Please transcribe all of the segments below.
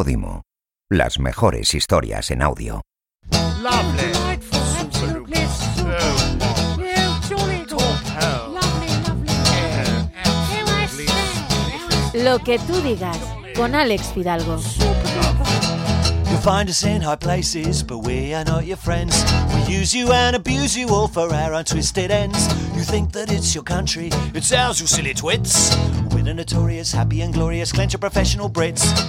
Podimo. Las mejores historias en audio. Lo que tú digas con Alex Fidalgo. Find us in high places, but we are not your friends. We use you and abuse you all for our untwisted ends. You think that it's your country, it's ours, you silly twits.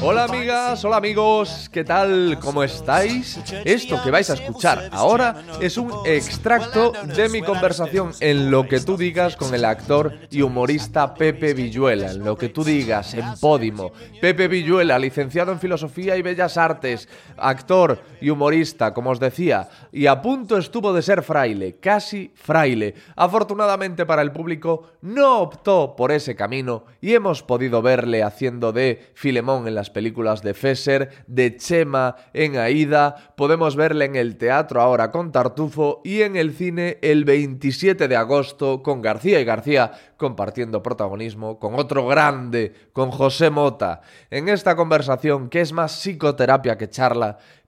Hola amigas, hola amigos, ¿qué tal? ¿Cómo estáis? Esto que vais a escuchar ahora es un extracto de mi conversación en lo que tú digas con el actor y humorista Pepe Villuela, en lo que tú digas en Podimo. Pepe Villuela, licenciado en Filosofía y Bellas Artes, actor y humorista, como os decía, y a punto estuvo de ser fraile, casi fraile. Afortunadamente para el público no optó por ese camino y hemos podido verle haciendo de Filemón en las películas de Fesser, de Chema en Aida, podemos verle en el teatro ahora con Tartufo y en el cine el 27 de agosto con García y García compartiendo protagonismo con otro grande, con José Mota. En esta conversación, que es más psicoterapia que charla,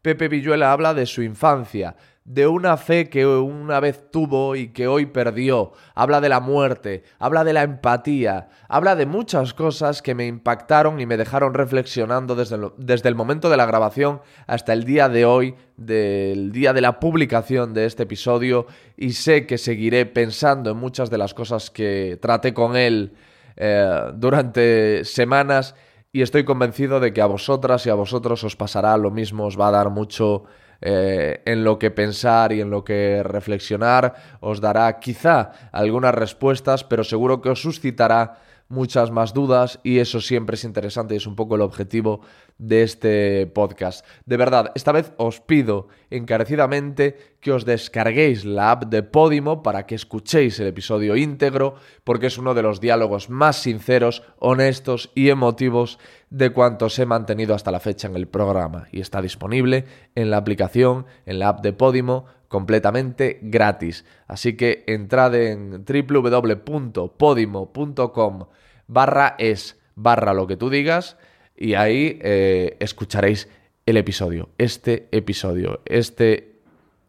Pepe Villuela habla de su infancia, de una fe que una vez tuvo y que hoy perdió, habla de la muerte, habla de la empatía, habla de muchas cosas que me impactaron y me dejaron reflexionando desde, desde el momento de la grabación hasta el día de hoy, del día de la publicación de este episodio, y sé que seguiré pensando en muchas de las cosas que traté con él eh, durante semanas y estoy convencido de que a vosotras y a vosotros os pasará lo mismo, os va a dar mucho eh, en lo que pensar y en lo que reflexionar, os dará quizá algunas respuestas, pero seguro que os suscitará muchas más dudas y eso siempre es interesante y es un poco el objetivo de este podcast. De verdad, esta vez os pido encarecidamente que os descarguéis la app de Podimo para que escuchéis el episodio íntegro porque es uno de los diálogos más sinceros, honestos y emotivos de cuantos he mantenido hasta la fecha en el programa y está disponible en la aplicación, en la app de Podimo completamente gratis. Así que entrad en www.podimo.com barra es barra lo que tú digas y ahí eh, escucharéis el episodio, este episodio, este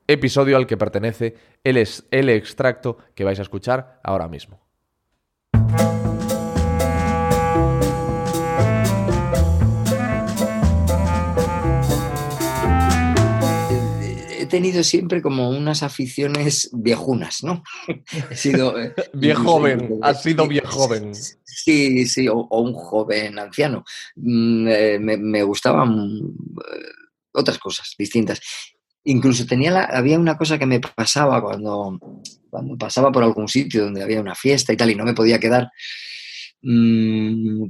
episodio al que pertenece el, el extracto que vais a escuchar ahora mismo. He tenido siempre como unas aficiones viejunas, ¿no? He sido... Eh, viejo joven, has sido viejo joven. Sí, sí, o, un joven anciano. Mm, eh, me, gustaban eh, otras cosas distintas. Incluso tenía había una cosa que me pasaba cuando, cuando pasaba por algún sitio donde había una fiesta y tal y no me podía quedar. Mm,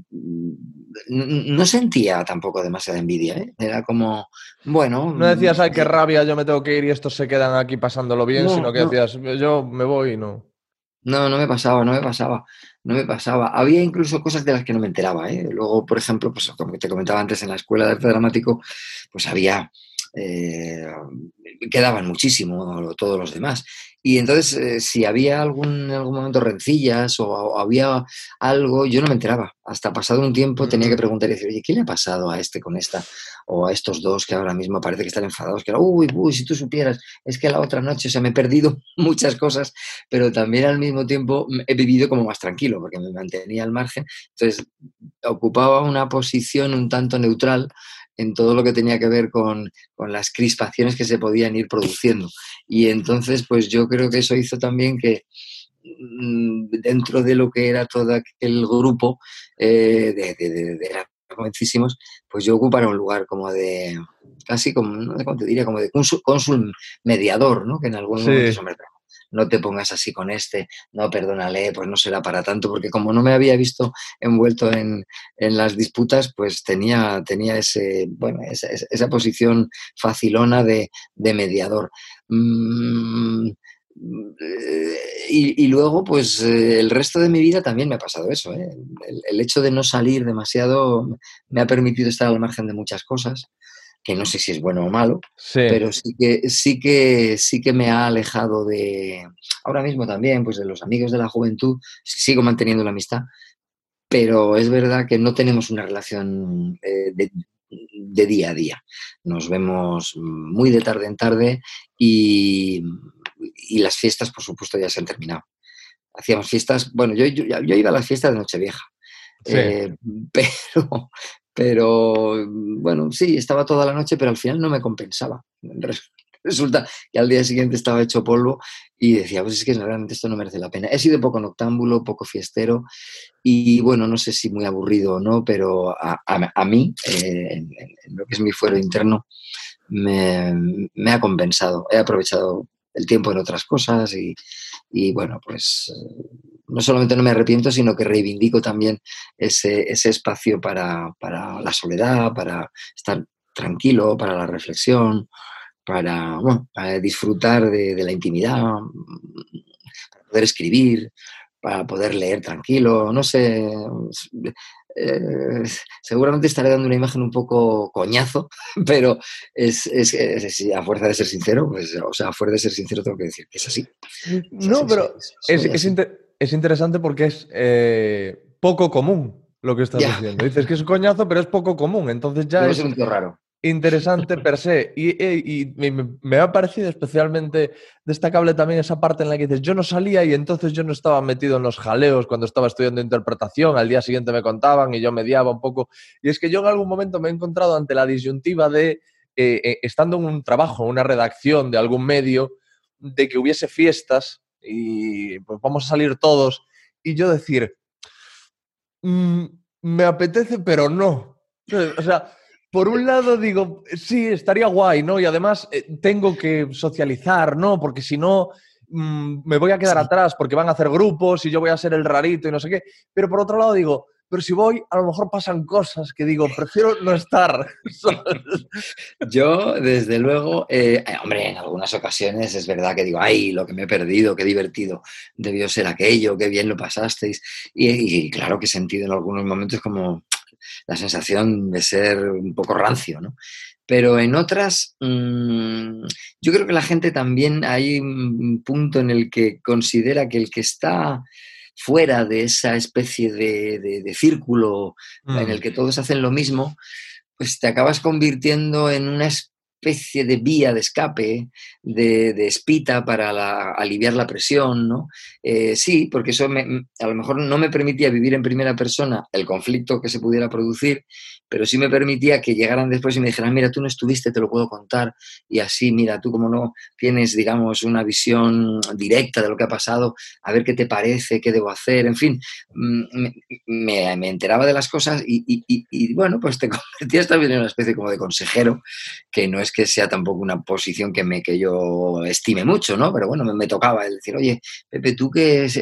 no sentía tampoco demasiada envidia, ¿eh? Era como, bueno... No decías, ay, qué eh, rabia, yo me tengo que ir y estos se quedan aquí pasándolo bien, sino que decías, yo me voy y no. No, no me pasaba, no me pasaba, no me pasaba. Había incluso cosas de las que no me enteraba. ¿eh? Luego, por ejemplo, pues como te comentaba antes, en la escuela de arte dramático, pues había eh, quedaban muchísimo todos los demás. Y entonces, eh, si había algún, en algún momento rencillas o, había algo, yo no me enteraba. Hasta pasado un tiempo tenía que preguntar y decir, oye, ¿qué le ha pasado a este con esta? O a estos dos que ahora mismo parece que están enfadados, que era, uy, uy, si tú supieras, es que la otra noche, se me he perdido muchas cosas, pero también al mismo tiempo he vivido como más tranquilo, porque me mantenía al margen. Entonces, ocupaba una posición un tanto neutral en todo lo que tenía que ver con, las crispaciones que se podían ir produciendo. Y entonces, pues yo creo que eso hizo también que mm, dentro de lo que era todo aquel grupo eh, de, de, de, jovencísimos, pues yo ocupara un lugar como de, casi como, no sé cómo te diría, como de cónsul, mediador, ¿no? Que en algún momento no te pongas así con este, no, perdónale, pues no será para tanto, porque como no me había visto envuelto en, las disputas, pues tenía, tenía ese, bueno, esa, posición facilona de, mediador. Mm, y, luego, pues eh, el resto de mi vida también me ha pasado eso. ¿eh? el, hecho de no salir demasiado me ha permitido estar al margen de muchas cosas que no sé si es bueno o malo, pero sí que, sí, que, sí que me ha alejado de, ahora mismo también, pues de los amigos de la juventud, sigo manteniendo la amistad, pero es verdad que no tenemos una relación eh, de día a día. Nos vemos muy de tarde en tarde y, y las fiestas, por supuesto, ya se han terminado. Hacíamos fiestas, bueno, yo, yo, yo iba a las fiestas de Nochevieja, eh, pero, pero, bueno, sí, estaba toda la noche, pero al final no me compensaba. Resulta que al día siguiente estaba hecho polvo y decía, pues es que realmente esto no merece la pena. He sido poco noctámbulo, poco fiestero y bueno, no sé si muy aburrido o no, pero a, a, mí, eh, en, lo que es mi fuero interno, me, me, ha compensado. He aprovechado el tiempo en otras cosas y, y bueno, pues no solamente no me arrepiento, sino que reivindico también ese, ese espacio para, para, la soledad, para estar tranquilo, para la reflexión, para, bueno, para disfrutar de, de, la intimidad, para poder escribir, para poder leer tranquilo, no sé, eh, seguramente estaré dando una imagen un poco coñazo, pero es, es, es, a fuerza de ser sincero, pues, o sea, a fuerza de ser sincero tengo que decir que es así. no, pero es, inter es, interesante porque es eh, poco común lo que estás diciendo. Dices que es coñazo, pero es poco común, entonces ya es... un raro interesante per se. Y, y, y, me ha parecido especialmente destacable también esa parte en la que dices, yo no salía y entonces yo no estaba metido en los jaleos cuando estaba estudiando interpretación, al día siguiente me contaban y yo mediaba un poco. Y es que yo en algún momento me he encontrado ante la disyuntiva de, eh, eh, estando en un trabajo, en una redacción de algún medio, de que hubiese fiestas y pues vamos a salir todos, y yo decir, mmm, me apetece, pero no. O sea, por un lado digo, sí, estaría guay, ¿no? Y además eh, tengo que socializar, ¿no? Porque si no, mmm, me voy a quedar sí. atrás porque van a hacer grupos y yo voy a ser el rarito y no sé qué. Pero por otro lado digo, pero si voy, a lo mejor pasan cosas que digo, prefiero no estar. Yo, desde luego, eh, hombre, en algunas ocasiones es verdad que digo, ay, lo que me he perdido, qué divertido debió ser aquello, qué bien lo pasasteis. Y, claro que he sentido en algunos momentos como, la sensación de ser un poco rancio, ¿no? Pero en otras, mmm, yo creo que la gente también hay un punto en el que considera que el que está fuera de esa especie de, de, de círculo mm. en el que todos hacen lo mismo, pues te acabas convirtiendo en una especie de vía de escape, de, de espita para la, aliviar la presión, ¿no? Eh, sí, porque eso me, a lo mejor no me permitía vivir en primera persona el conflicto que se pudiera producir, pero sí me permitía que llegaran después y me dijeran, mira, tú no estuviste, te lo puedo contar, y así, mira, tú como no tienes, digamos, una visión directa de lo que ha pasado, a ver qué te parece, qué debo hacer, en fin, mm, me, me, me enteraba de las cosas y, y, y, y, bueno, pues te convertías también en una especie como de consejero, que no es que sea tampoco una posición que, me, que yo estime mucho, ¿no? Pero bueno, me, me tocaba el decir, oye, Pepe, ¿tú qué es,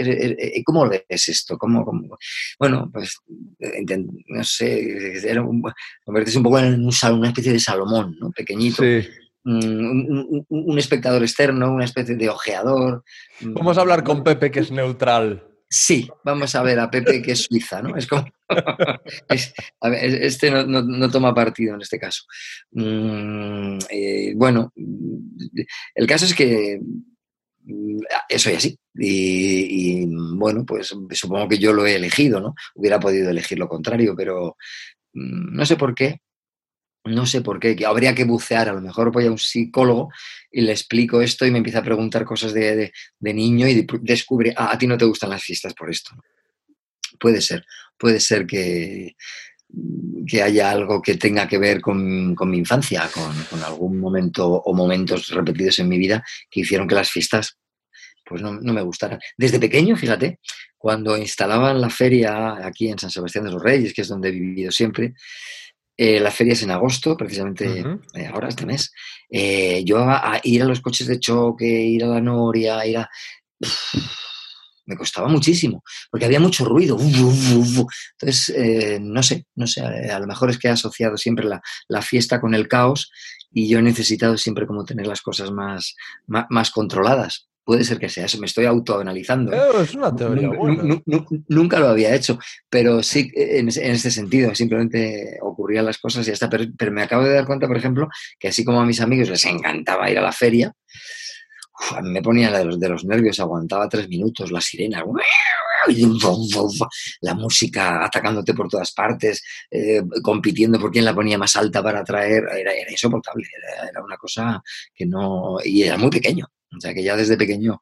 cómo ves esto? ¿Cómo, cómo? Bueno, pues, no sé, era un, convertirse un poco en un, una especie de Salomón, ¿no? Pequeñito. Sí. Un, un, un, espectador externo, una especie de ojeador. Vamos a hablar con Pepe, que es neutral. Sí, vamos a ver a Pepe, que es Suiza, ¿no? Es como. es, ver, este no, toma partido en este caso. Mm, eh, bueno, el caso es que soy así. Y, bueno, pues supongo que yo lo he elegido, ¿no? Hubiera podido elegir lo contrario, pero mm, no sé por qué. No sé por qué, que habría que bucear, a lo mejor voy a un psicólogo y le explico esto y me empieza a preguntar cosas de, de, de niño y descubre, ah, a ti no te gustan las fiestas por esto. Puede ser, puede ser que, que haya algo que tenga que ver con, con mi infancia, con, con, algún momento o momentos repetidos en mi vida que hicieron que las fiestas pues no, no, me gustaran. Desde pequeño, fíjate, cuando instalaban la feria aquí en San Sebastián de los Reyes, que es donde he vivido siempre, eh, la feria es en agosto, precisamente uh -huh. eh, ahora, este mes. Eh, yo a, a, ir a los coches de choque, ir a la noria, ir a. me costaba muchísimo, porque había mucho ruido. Entonces, no sé, no sé, a lo mejor es que he asociado siempre la, la, fiesta con el caos y yo he necesitado siempre como tener las cosas más, más, más controladas. Puede ser que sea eso, me estoy autoanalizando. Eh, es una teoría buena. Nunca lo había hecho, pero sí en, en este sentido, simplemente ocurrían las cosas y ya está. Pero, pero, me acabo de dar cuenta, por ejemplo, que así como a mis amigos les encantaba ir a la feria, uf, a mí me ponía de los, de los nervios, aguantaba tres minutos, la sirena, la música atacándote por todas partes, eh, compitiendo por quién la ponía más alta para atraer, era, era insoportable, era, era, una cosa que no... Y era muy pequeño, sea que ya desde pequeño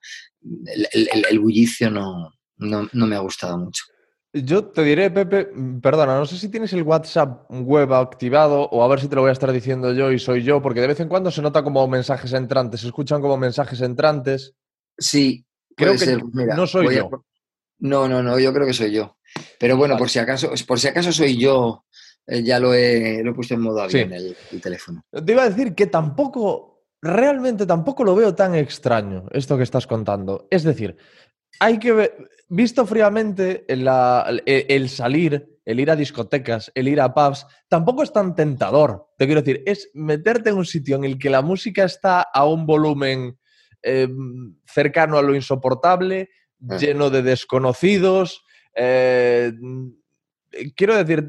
el, el, el bullicio no, no, no me ha gustado mucho. Yo te diré, Pepe, perdona, no sé si tienes el WhatsApp web activado o a ver si te lo voy a estar diciendo yo y soy yo, porque de vez en cuando se nota como mensajes entrantes, se escuchan como mensajes entrantes. Sí, creo que ser. Mira, no soy yo. A... No, no, no, yo creo que soy yo. Pero bueno, vale. por si acaso, por si acaso soy yo, eh, ya lo he, lo he, puesto en modo avión sí. el, el teléfono. Te iba a decir que tampoco, realmente tampoco lo veo tan extraño esto que estás contando. Es decir, hay que ver, visto fríamente, la, el, el, salir, el ir a discotecas, el ir a pubs, tampoco es tan tentador. Te quiero decir, es meterte en un sitio en el que la música está a un volumen eh, cercano a lo insoportable, ah. lleno de desconocidos. Eh, quiero decir,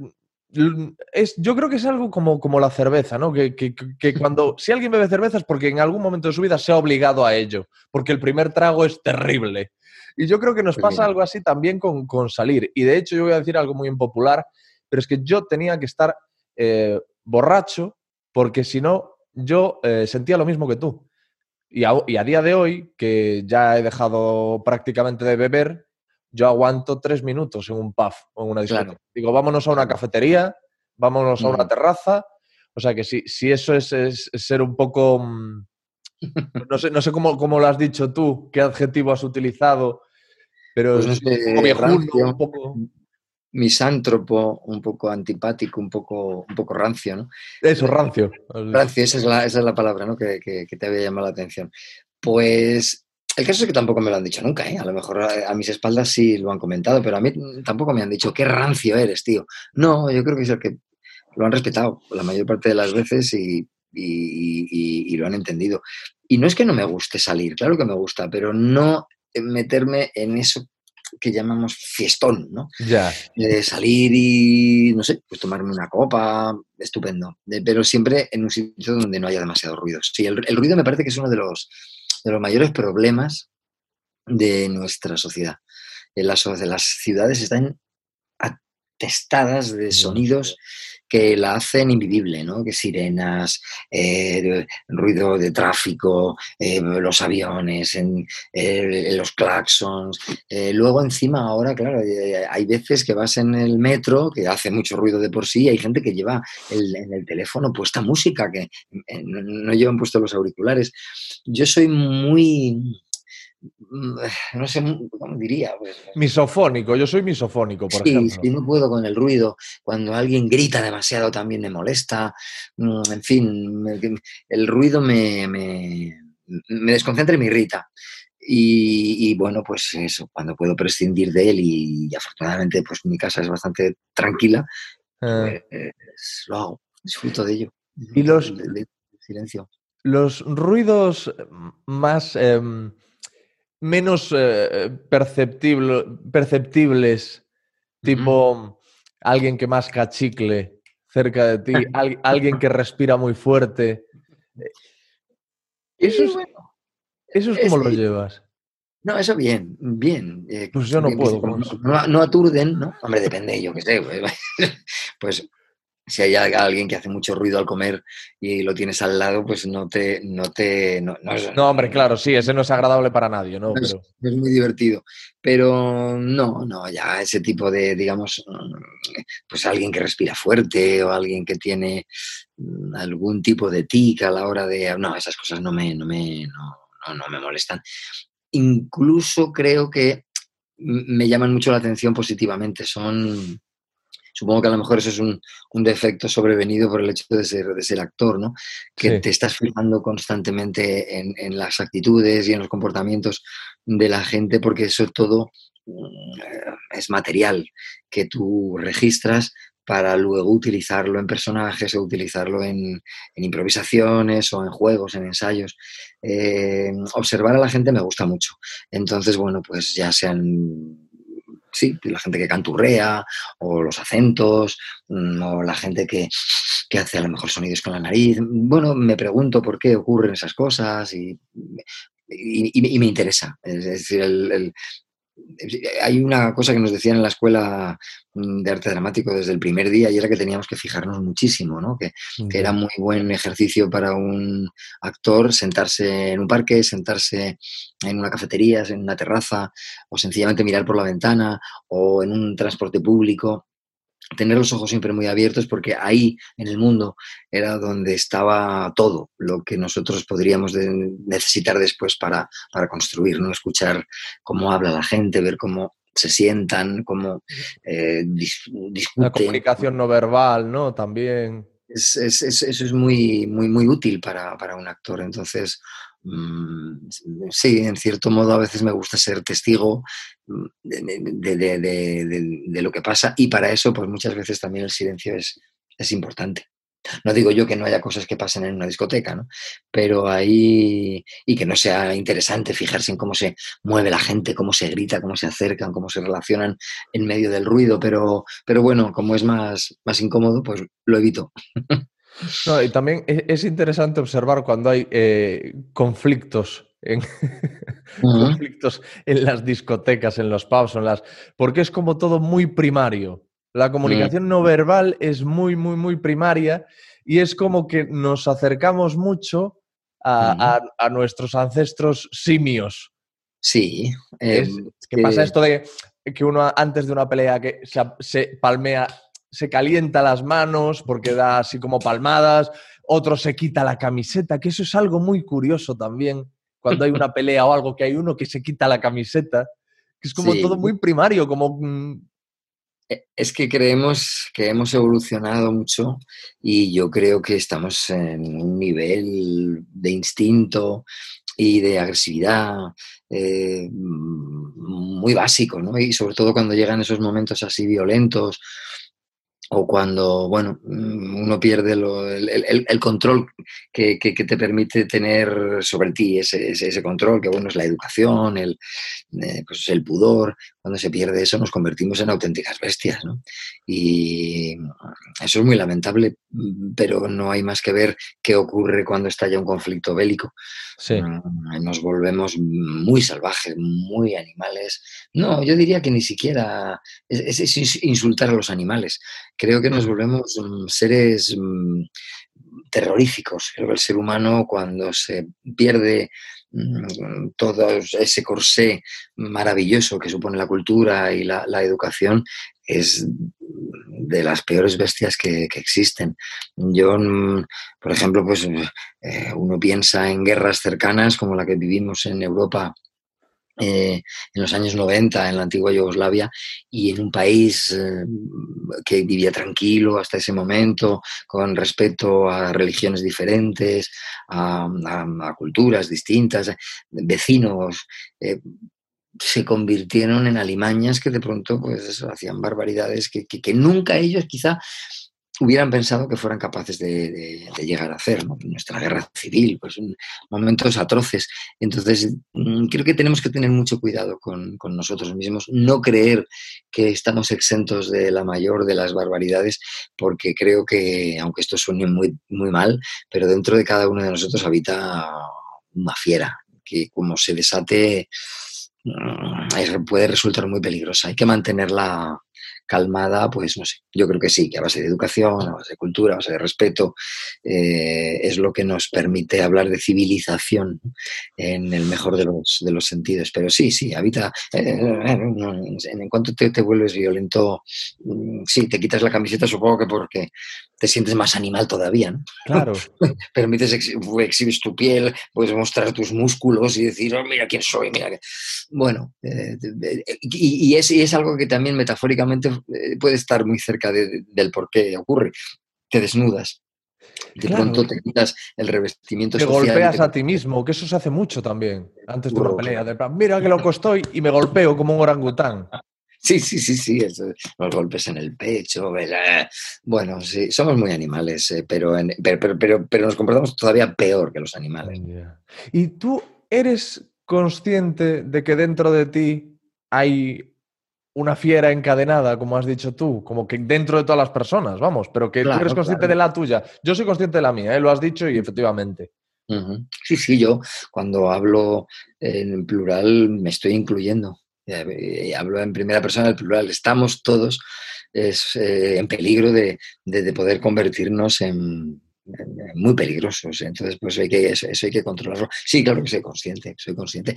es, yo creo que es algo como, como la cerveza, ¿no? Que, que, que, cuando, si alguien bebe cerveza es porque en algún momento de su vida se ha obligado a ello, porque el primer trago es terrible. Y yo creo que nos pasa algo así también con, con, salir. Y de hecho yo voy a decir algo muy impopular, pero es que yo tenía que estar eh, borracho porque si no, yo eh, sentía lo mismo que tú. Y a, y a, día de hoy, que ya he dejado prácticamente de beber, yo aguanto tres minutos en un pub o en una discoteca. Claro. Digo, vámonos a una cafetería, vámonos a una terraza. O sea que si, si eso es, es, es ser un poco... mm, no sé, no sé cómo, cómo, lo has dicho tú, qué adjetivo has utilizado, pero pues no sé, un, viejuno, rancio, un poco... misántropo, un poco antipático, un poco, un poco rancio, ¿no? Eso, rancio. Rancio, esa es la, esa es la palabra ¿no? que, que, que te había llamado la atención. Pues el caso es que tampoco me lo han dicho nunca, ¿eh? A lo mejor a, a, mis espaldas sí lo han comentado, pero a mí tampoco me han dicho, qué rancio eres, tío. No, yo creo que es el que lo han respetado la mayor parte de las veces y, y, y, y, lo han entendido. Y no es que no me guste salir, claro que me gusta, pero no meterme en eso que llamamos fiestón, ¿no? Ya. Eh, salir y, no sé, pues tomarme una copa, estupendo. De, pero siempre en un sitio donde no haya demasiado ruido. Sí, el, el, ruido me parece que es uno de los, de los mayores problemas de nuestra sociedad. Las, las ciudades están atestadas de sonidos que la hacen invivible, ¿no? Que sirenas, eh, ruido de tráfico, eh, los aviones, en, eh, los claxons. Eh, luego encima ahora, claro, hay veces que vas en el metro, que hace mucho ruido de por sí, y hay gente que lleva el, en el teléfono puesta música, que no, no llevan puestos los auriculares. Yo soy muy no sé cómo diría. Pues. Misofónico, yo soy misofónico, por sí, ejemplo. Sí, no puedo con el ruido. Cuando alguien grita demasiado también me molesta. Mm, en fin, el ruido me, me, me desconcentra y me irrita. Y, y, bueno, pues eso, cuando puedo prescindir de él y, y, afortunadamente pues mi casa es bastante tranquila, eh. pues lo hago, disfruto de ello. Y los, de, de, de silencio. Los ruidos más... Eh, menos eh, perceptible, perceptibles, tipo alguien que masca chicle cerca de ti, al, alguien que respira muy fuerte. Eso es, eso es como es, lo llevas. No, eso bien, bien. Eh, pues yo no bien, puedo. No, no, no, aturden, ¿no? Hombre, depende, yo qué sé. Pues, pues si hay alguien que hace mucho ruido al comer y lo tienes al lado, pues no te... No, te, no, no, no hombre, claro, sí, ese no es agradable para nadie, ¿no? Es, pero... es, muy divertido. Pero no, no, ya ese tipo de, digamos, pues alguien que respira fuerte o alguien que tiene algún tipo de tic a la hora de... No, esas cosas no me, no me, no, no me molestan. Incluso creo que me llaman mucho la atención positivamente. Son Supongo que a lo mejor eso es un, un defecto sobrevenido por el hecho de ser, de ser actor, ¿no? Que sí. te estás fijando constantemente en, en, las actitudes y en los comportamientos de la gente porque eso todo mm, es material que tú registras para luego utilizarlo en personajes o utilizarlo en, en improvisaciones o en juegos, en ensayos. Eh, observar a la gente me gusta mucho. Entonces, bueno, pues ya sean sí, la gente que canturrea, o los acentos, mm, o la gente que, que, hace a lo mejor sonidos con la nariz. Bueno, me pregunto por qué ocurren esas cosas y y, me interesa. Es decir, el, hay una cosa que nos decían en la escuela mm, de arte dramático desde el primer día y era que teníamos que fijarnos muchísimo, ¿no? que, era muy buen ejercicio para un actor sentarse en un parque, sentarse en una cafetería, en una terraza o sencillamente mirar por la ventana o en un transporte público tener los ojos siempre muy abiertos porque ahí en el mundo era donde estaba todo lo que nosotros podríamos necesitar después para, para construir, ¿no? escuchar cómo habla la gente, ver cómo se sientan, cómo eh, discuten. La comunicación no verbal, ¿no? También. eso es muy, muy, muy útil para, para un actor. Entonces, sí, en cierto modo a veces me gusta ser testigo mm, de, lo que pasa y para eso pues muchas veces también el silencio es, es, importante. No digo yo que no haya cosas que pasen en una discoteca, ¿no? pero ahí y que no sea interesante fijarse en cómo se mueve la gente, cómo se grita, cómo se acercan, cómo se relacionan en medio del ruido, pero, pero bueno, como es más, más incómodo, pues lo evito. No, y también es interesante observar cuando hay eh, conflictos en, conflictos en las discotecas, en los pubs, en las. porque es como todo muy primario. La comunicación no verbal es muy, muy, muy primaria y es como que nos acercamos mucho a, nuestros ancestros simios. Sí. Es, que pasa esto de que uno antes de una pelea que se palmea se calienta las manos porque da así como palmadas, otro se quita la camiseta, que eso es algo muy curioso también, cuando hay una pelea o algo que hay uno que se quita la camiseta, que es como todo muy primario, como... Mm, e, es que creemos que hemos evolucionado mucho y yo creo que estamos en un nivel de instinto y de agresividad eh, muy básico, ¿no? Y sobre todo cuando llegan esos momentos así violentos o cuando, bueno, mm, uno pierde el, control que, te permite tener sobre ti ese, ese, control, que bueno, es la educación, el, eh, pues el pudor, cuando se pierde eso nos convertimos en auténticas bestias, ¿no? Y eso es muy lamentable, pero no hay más que ver qué ocurre cuando estalla un conflicto bélico. Mm, nos volvemos muy salvajes, muy animales. No, yo diría que ni siquiera es insultar a los animales creo que nos volvemos mm, seres mm, terroríficos. Creo que el ser humano cuando se pierde mm, todo ese corsé maravilloso que supone la cultura y la, educación es de las peores bestias que, existen. Yo, por ejemplo, pues eh, uno piensa en guerras cercanas como la que vivimos en Europa eh, en los años 90 en la antigua Yugoslavia y en un país eh, que vivía tranquilo hasta ese momento, con respeto a religiones diferentes, a, culturas distintas, vecinos. Eh, se convirtieron en alimañas que de pronto pues hacían barbaridades que, que nunca ellos quizá hubieran pensado que fueran capaces de, llegar a hacer, Nuestra guerra civil, pues momentos atroces. Entonces, mm, creo que tenemos que tener mucho cuidado con, nosotros mismos, no creer que estamos exentos de la mayor de las barbaridades, porque creo que, aunque esto suene muy, muy mal, pero dentro de cada uno de nosotros habita una fiera, que como se desate mm, puede resultar muy peligrosa. Hay que mantenerla calmada, pues no sé, yo creo que sí, que a base de educación, a base de cultura, a base de respeto, eh, es lo que nos permite hablar de civilización en el mejor de los, de los sentidos. Pero sí, sí, habita, eh, en cuanto te, te, vuelves violento, mm, sí, te quitas la camiseta, supongo que porque te sientes más animal todavía, ¿no? Claro. Permites, exhibes tu piel, puedes mostrar tus músculos y decir, oh, mira quién soy, mira que... Bueno, eh, y, es, y, es, algo que también metafóricamente eh, puede estar muy cerca del por qué ocurre. Te desnudas. De pronto te quitas el revestimiento te golpeas a ti mismo, que eso se hace mucho también, antes de una pelea. De mira que loco estoy y me golpeo como un orangután. Sí, sí, sí, sí, los golpes en el pecho. Bueno, sí, somos muy animales, eh, pero, pero, pero, pero, nos comportamos todavía peor que los animales. ¿Y tú eres consciente de que dentro de ti hay una fiera encadenada, como has dicho tú, como que dentro de todas las personas, vamos, pero que tú eres consciente de la tuya. Yo soy consciente de la mía, ¿eh? lo has dicho y efectivamente. Sí, sí, yo cuando hablo en plural me estoy incluyendo. Eh, hablo en primera persona del plural. Estamos todos es, eh, en peligro de, poder convertirnos en, muy peligrosos. Entonces, pues hay que, eso, hay que controlarlo. Sí, claro que soy consciente, soy consciente.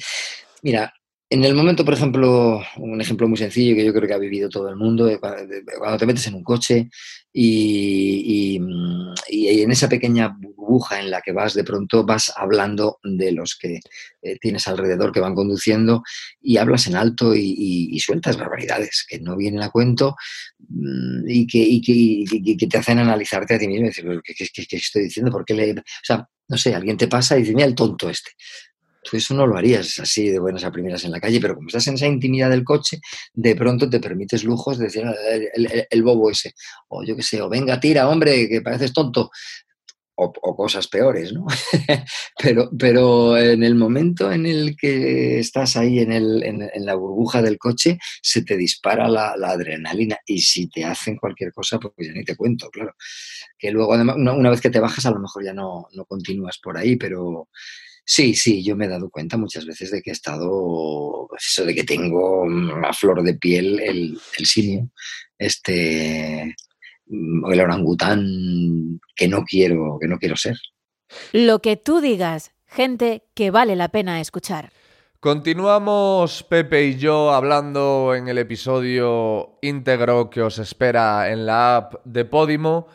Mira, en el momento, por ejemplo, un ejemplo muy sencillo que yo creo que ha vivido todo el mundo, cuando te metes en un coche y, en esa pequeña burbuja en la que vas, de pronto vas hablando de los que eh, tienes alrededor que van conduciendo y hablas en alto y, sueltas barbaridades que no vienen a cuento mm, y que, te hacen analizarte a ti mismo y decir, ¿qué, estoy diciendo? ¿Por qué le...? O sea, no sé, alguien te pasa y dice, mira el tonto este tú eso no lo harías así de buenas a primeras en la calle, pero como estás en esa intimidad del coche, de pronto te permites lujos de decir ah, el, bobo ese, o yo qué sé, o venga, tira, hombre, que pareces tonto. O, cosas peores, ¿no? pero, pero en el momento en el que estás ahí en, el, en, la burbuja del coche, se te dispara la, adrenalina y si te hacen cualquier cosa, pues ya ni te cuento, claro. Que luego, además, una, vez que te bajas, a lo mejor ya no, no continúas por ahí, pero Sí, sí, yo me he dado cuenta muchas veces de que he estado, pues eso de que tengo a flor de piel el, el simio, este, mm, el orangután que no quiero, que no quiero ser. Lo que tú digas, gente que vale la pena escuchar. Continuamos Pepe y yo hablando en el episodio íntegro que os espera en la app de Podimo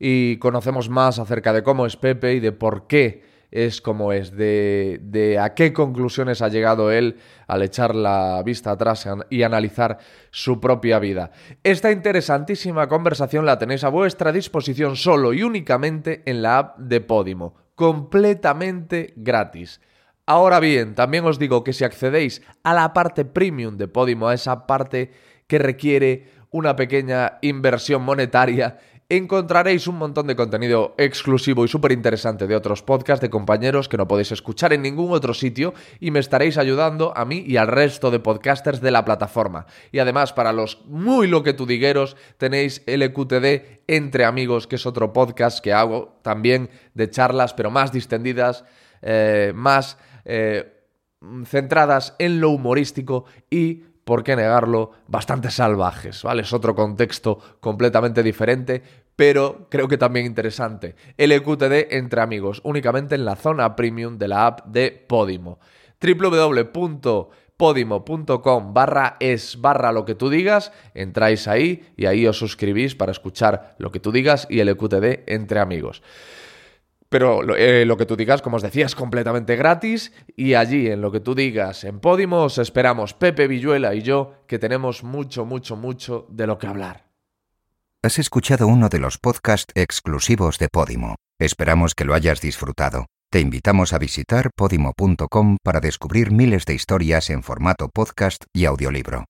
y conocemos más acerca de cómo es Pepe y de por qué es como es, de, a qué conclusiones ha llegado él al echar la vista atrás y analizar su propia vida. Esta interesantísima conversación la tenéis a vuestra disposición solo y únicamente en la app de Podimo, completamente gratis. Ahora bien, también os digo que si accedéis a la parte premium de Podimo, a esa parte que requiere una pequeña inversión monetaria, encontraréis un montón de contenido exclusivo y súper interesante de otros podcasts de compañeros que no podéis escuchar en ningún otro sitio y me estaréis ayudando a mí y al resto de podcasters de la plataforma. Y además, para los muy loquetudigueros, tenéis LQTD Entre Amigos, que es otro podcast que hago también de charlas, pero más distendidas, eh, más eh, centradas en lo humorístico y por qué negarlo, bastante salvajes, ¿vale? Es otro contexto completamente diferente, pero creo que también interesante. LQTD entre amigos, únicamente en la zona premium de la app de Podimo. www.podimo.com barra es barra lo que tú digas, entráis ahí y ahí os suscribís para escuchar lo que tú digas y LQTD entre amigos. Pero eh, lo que tú digas, como os decía, es completamente gratis y allí, en lo que tú digas, en Podimo, os esperamos Pepe Villuela y yo, que tenemos mucho, mucho, mucho de lo que hablar. Has escuchado uno de los podcasts exclusivos de Podimo. Esperamos que lo hayas disfrutado. Te invitamos a visitar podimo.com para descubrir miles de historias en formato podcast y audiolibro.